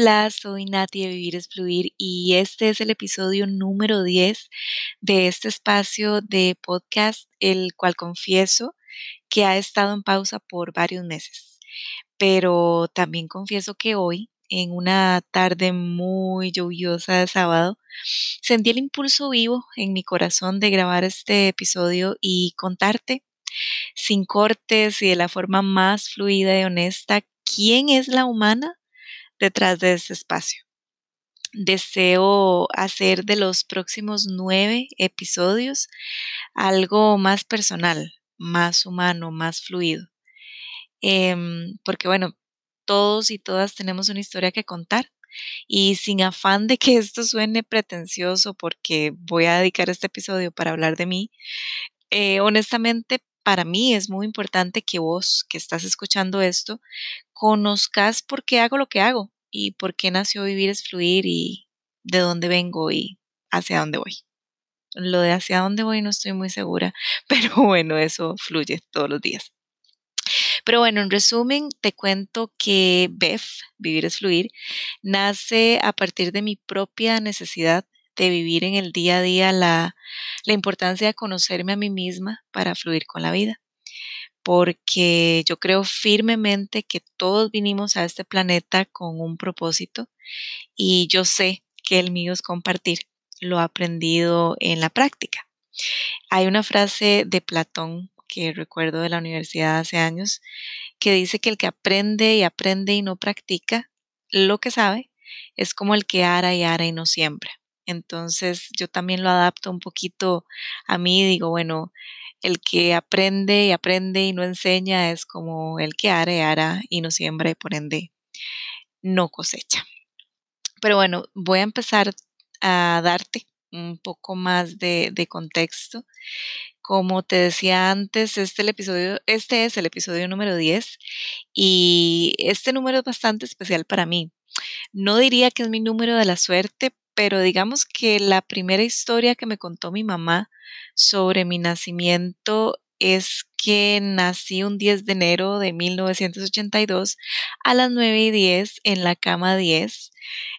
Hola, soy Nati de Vivir es Fluir y este es el episodio número 10 de este espacio de podcast, el cual confieso que ha estado en pausa por varios meses. Pero también confieso que hoy, en una tarde muy lluviosa de sábado, sentí el impulso vivo en mi corazón de grabar este episodio y contarte, sin cortes y de la forma más fluida y honesta, quién es la humana detrás de ese espacio. Deseo hacer de los próximos nueve episodios algo más personal, más humano, más fluido. Em, porque bueno, todos y todas tenemos una historia que contar y sin afán de que esto suene pretencioso porque voy a dedicar este episodio para hablar de mí, eh, honestamente para mí es muy importante que vos que estás escuchando esto conozcas por qué hago lo que hago y por qué nació Vivir es Fluir y de dónde vengo y hacia dónde voy. Lo de hacia dónde voy no estoy muy segura, pero bueno, eso fluye todos los días. Pero bueno, en resumen, te cuento que BEF, Vivir es Fluir, nace a partir de mi propia necesidad de vivir en el día a día la, la importancia de conocerme a mí misma para fluir con la vida porque yo creo firmemente que todos vinimos a este planeta con un propósito y yo sé que el mío es compartir lo aprendido en la práctica. Hay una frase de Platón que recuerdo de la universidad hace años que dice que el que aprende y aprende y no practica lo que sabe es como el que ara y ara y no siembra. Entonces yo también lo adapto un poquito a mí digo, bueno, el que aprende y aprende y no enseña es como el que ara y ara y no siembra y por ende no cosecha. Pero bueno, voy a empezar a darte un poco más de, contexto. Como te decía antes, este, este es el episodio número 10 y este número es bastante especial para mí. No diría que es mi número de la suerte, pero digamos que la primera historia que me contó mi mamá sobre mi nacimiento es que nací un 10 de enero de 1982 a las 9 y 10 en la cama 10.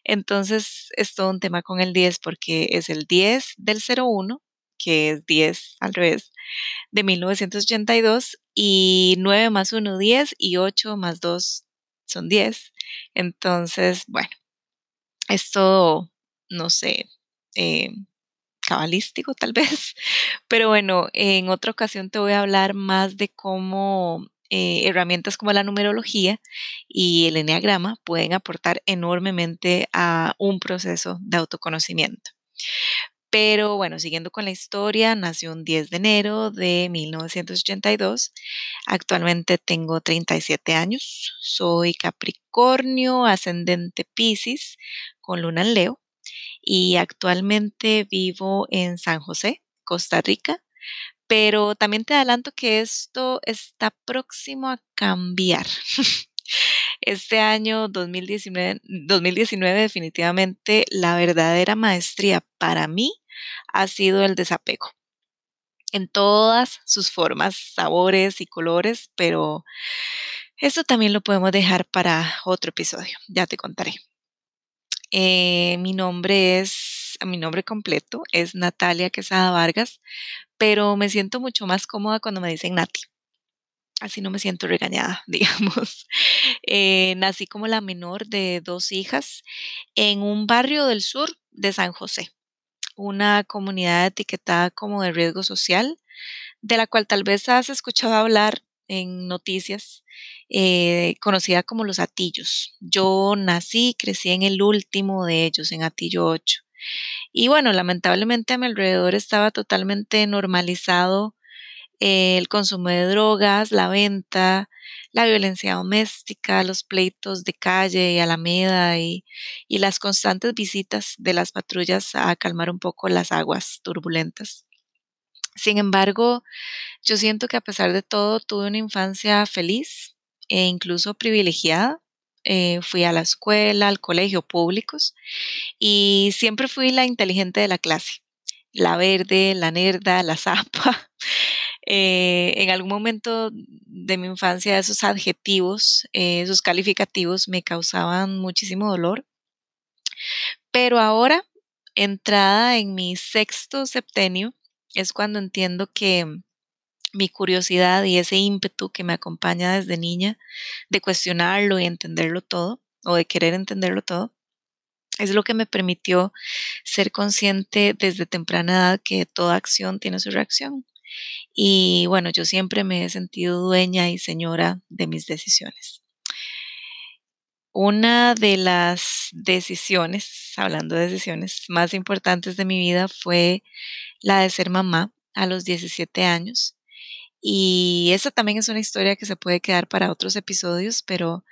Entonces es todo un tema con el 10 porque es el 10 del 01, que es 10 al revés, de 1982 y 9 más 1, 10 y 8 más 2 son 10. Entonces, bueno, es todo, no sé, eh, cabalístico tal vez. Pero bueno, en otra ocasión te voy a hablar más de cómo eh, herramientas como la numerología y el enneagrama pueden aportar enormemente a un proceso de autoconocimiento. Pero bueno, siguiendo con la historia, nació un 10 de enero de 1982. Actualmente tengo 37 años. Soy Capricornio, ascendente Pisces, con luna en Leo y actualmente vivo en San José, Costa Rica, pero también te adelanto que esto está próximo a cambiar. Este año 2019, 2019 definitivamente la verdadera maestría para mí ha sido el desapego en todas sus formas, sabores y colores, pero eso también lo podemos dejar para otro episodio, ya te contaré. Eh, mi nombre es, mi nombre completo es Natalia Quesada Vargas, pero me siento mucho más cómoda cuando me dicen Nati. Así no me siento regañada, digamos. Eh, nací como la menor de dos hijas en un barrio del sur de San José, una comunidad etiquetada como de riesgo social, de la cual tal vez has escuchado hablar en noticias eh, conocida como los Atillos. Yo nací crecí en el último de ellos, en Atillo 8. Y bueno, lamentablemente a mi alrededor estaba totalmente normalizado el consumo de drogas, la venta, la violencia doméstica, los pleitos de calle y alameda y las constantes visitas de las patrullas a calmar un poco las aguas turbulentas. Sin embargo, yo siento que a pesar de todo tuve una infancia feliz, e incluso privilegiada. Eh, fui a la escuela, al colegio públicos y siempre fui la inteligente de la clase, la verde, la nerda, la zapa. Eh, en algún momento de mi infancia esos adjetivos, eh, esos calificativos me causaban muchísimo dolor. Pero ahora, entrada en mi sexto septenio, es cuando entiendo que mi curiosidad y ese ímpetu que me acompaña desde niña de cuestionarlo y entenderlo todo, o de querer entenderlo todo, es lo que me permitió ser consciente desde temprana edad que toda acción tiene su reacción. Y bueno, yo siempre me he sentido dueña y señora de mis decisiones. Una de las decisiones, hablando de decisiones más importantes de mi vida fue la de ser mamá a los 17 años. Y esa también es una historia que se puede quedar para otros episodios, pero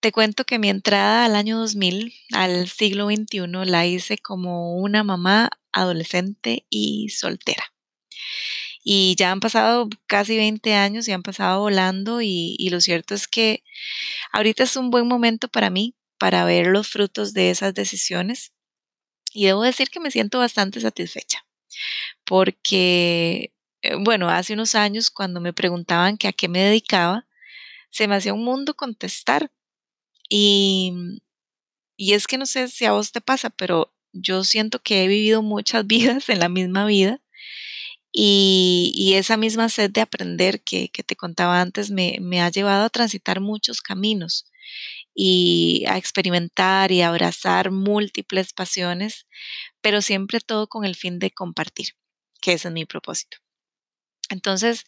te cuento que mi entrada al año 2000, al siglo XXI, la hice como una mamá adolescente y soltera. Y ya han pasado casi 20 años y han pasado volando y, y lo cierto es que ahorita es un buen momento para mí para ver los frutos de esas decisiones y debo decir que me siento bastante satisfecha porque, bueno, hace unos años cuando me preguntaban que a qué me dedicaba, se me hacía un mundo contestar y, y es que no sé si a vos te pasa, pero yo siento que he vivido muchas vidas en la misma vida y, y esa misma sed de aprender que, que te contaba antes me, me, ha llevado a transitar muchos caminos y a experimentar y abrazar múltiples pasiones, pero siempre todo con el fin de compartir, que ese es mi propósito. Entonces,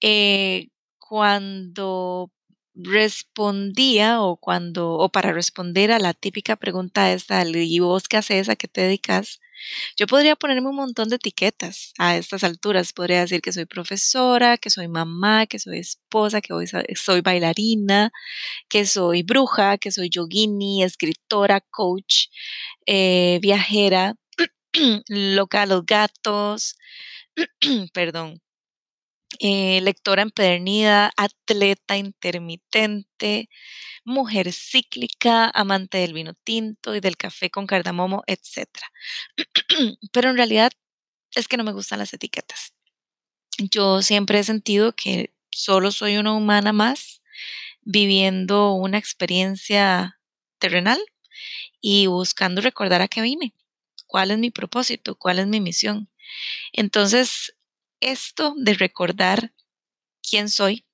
eh, cuando respondía o cuando, o para responder a la típica pregunta esta, ¿y vos qué haces? ¿A qué te dedicas? Yo podría ponerme un montón de etiquetas a estas alturas. Podría decir que soy profesora, que soy mamá, que soy esposa, que soy bailarina, que soy bruja, que soy yogini, escritora, coach, eh, viajera, loca a los gatos, perdón, eh, lectora empedernida, atleta intermitente, mujer cíclica, amante del vino tinto y del café con cardamomo, etc. Pero en realidad es que no me gustan las etiquetas. Yo siempre he sentido que solo soy una humana más viviendo una experiencia terrenal y buscando recordar a qué vine, cuál es mi propósito, cuál es mi misión. Entonces, esto de recordar quién soy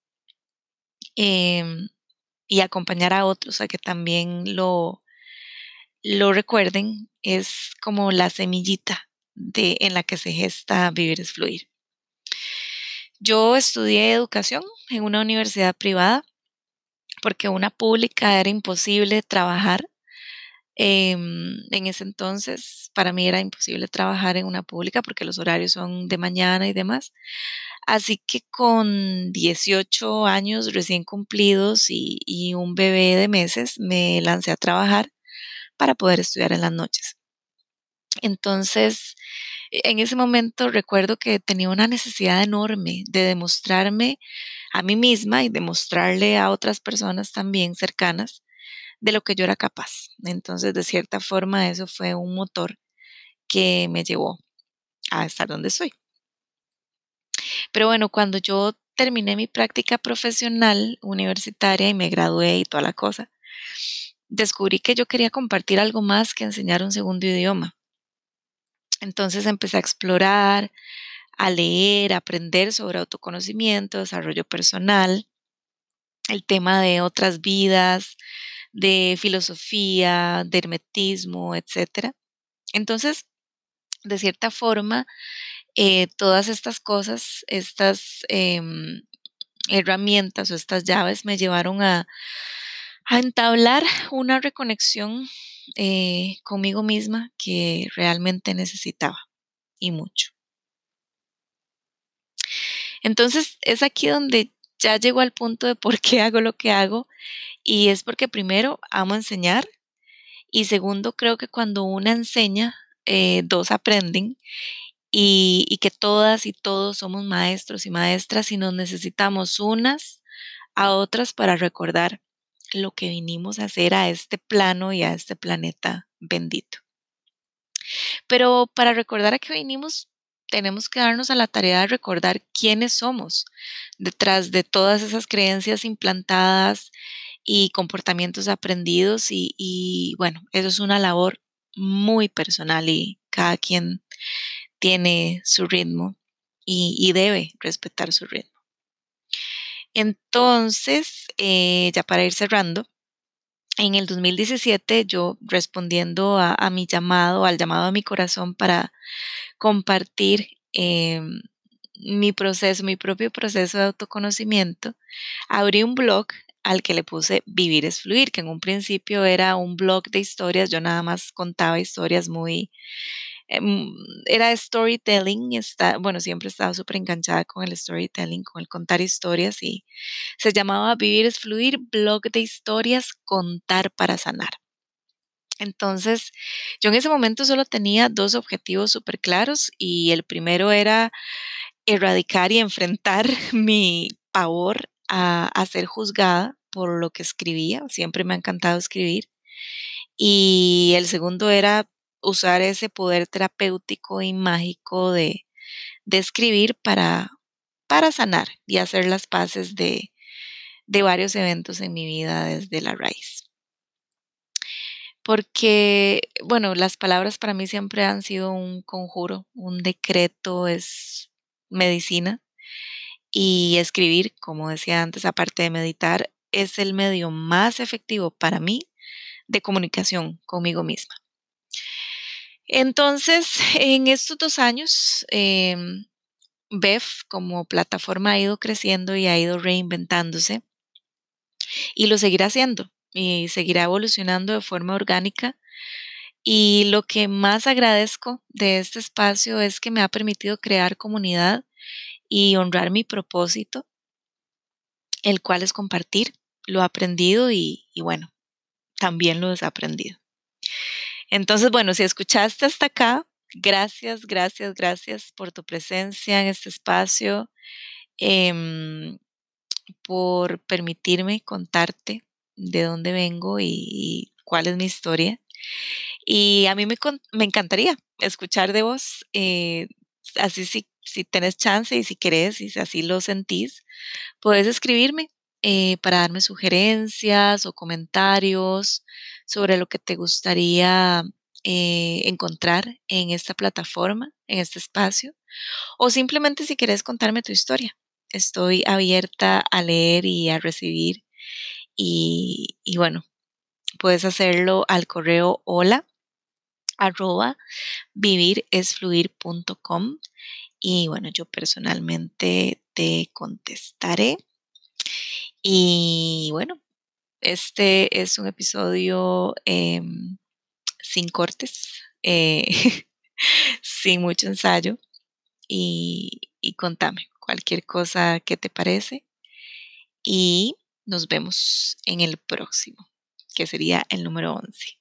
em, y acompañar a otros a que también lo, lo recuerden es como la semillita de, en la que se gesta vivir es fluir. Yo estudié educación en una universidad privada porque una pública era imposible trabajar Em, en ese entonces, para mí era imposible trabajar en una pública porque los horarios son de mañana y demás. Así que con 18 años recién cumplidos y, y un bebé de meses, me lancé a trabajar para poder estudiar en las noches. Entonces, en ese momento recuerdo que tenía una necesidad enorme de demostrarme a mí misma y demostrarle a otras personas también cercanas de lo que yo era capaz. Entonces, de cierta forma, eso fue un motor que me llevó a estar donde soy. Pero bueno, cuando yo terminé mi práctica profesional universitaria y me gradué y toda la cosa, descubrí que yo quería compartir algo más que enseñar un segundo idioma. Entonces empecé a explorar, a leer, a aprender sobre autoconocimiento, desarrollo personal, el tema de otras vidas, de filosofía, de hermetismo, etc. Entonces, de cierta forma, eh, todas estas cosas, estas em, herramientas o estas llaves me llevaron a, entablar una reconexión eh, conmigo misma que realmente necesitaba y mucho. Entonces es aquí donde ya llego al punto de por qué hago lo que hago y es porque primero amo enseñar y segundo creo que cuando una enseña, eh, dos aprenden y, y, que todas y todos somos maestros y maestras y nos necesitamos unas a otras para recordar lo que vinimos a hacer a este plano y a este planeta bendito. Pero para recordar a qué vinimos tenemos que darnos a la tarea de recordar quiénes somos detrás de todas esas creencias implantadas y comportamientos aprendidos y, bueno, eso es una labor muy personal y cada quien tiene su ritmo y, debe respetar su ritmo. Entonces, eh, ya para ir cerrando, en el 2017 yo respondiendo a, mi llamado, al llamado a mi corazón para compartir em, mi proceso, mi propio proceso de autoconocimiento, abrí un blog al que le puse Vivir es Fluir, que en un principio era un blog de historias, yo nada más contaba historias muy era storytelling, está, bueno, siempre he estado súper enganchada con el storytelling, con el contar historias y se llamaba Vivir es Fluir, blog de historias, contar para sanar. Entonces, yo en ese momento solo tenía dos objetivos súper claros y el primero era erradicar y enfrentar mi pavor a, a ser juzgada por lo que escribía. Siempre me ha encantado escribir. Y el segundo era usar ese poder terapéutico y mágico de, escribir para, sanar y hacer las paces de varios eventos en mi vida desde la raíz. Porque, bueno, las palabras para mí siempre han sido un conjuro, un decreto, es medicina. Y escribir, como decía antes, aparte de meditar, es el medio más efectivo para mí de comunicación conmigo misma. Entonces, en estos dos años, eh, como plataforma ha ido creciendo y ha ido reinventándose y lo seguirá haciendo y seguirá evolucionando de forma orgánica. Y lo que más agradezco de este espacio es que me ha permitido crear comunidad y honrar mi propósito, el cual es compartir lo aprendido y, y bueno, también lo desaprendido. Entonces, bueno, si escuchaste hasta acá, gracias, gracias, gracias por tu presencia en este espacio, em, por permitirme contarte de dónde vengo y, cuál es mi historia. Y a mí me, encantaría escuchar de vos, eh, así si, si tenés chance y si querés y si así lo sentís, puedes escribirme eh, para darme sugerencias o comentarios sobre lo que te gustaría eh, encontrar en esta plataforma, en este espacio, o simplemente si quieres contarme tu historia. Estoy abierta a leer y a recibir y, bueno, puedes hacerlo al correo hola arroba viviresfluir.com y bueno, yo personalmente te contestaré. Y bueno, este es un episodio em, sin cortes, eh, sin mucho ensayo. Y, y contame cualquier cosa que te parece. Y nos vemos en el próximo, que sería el número 11.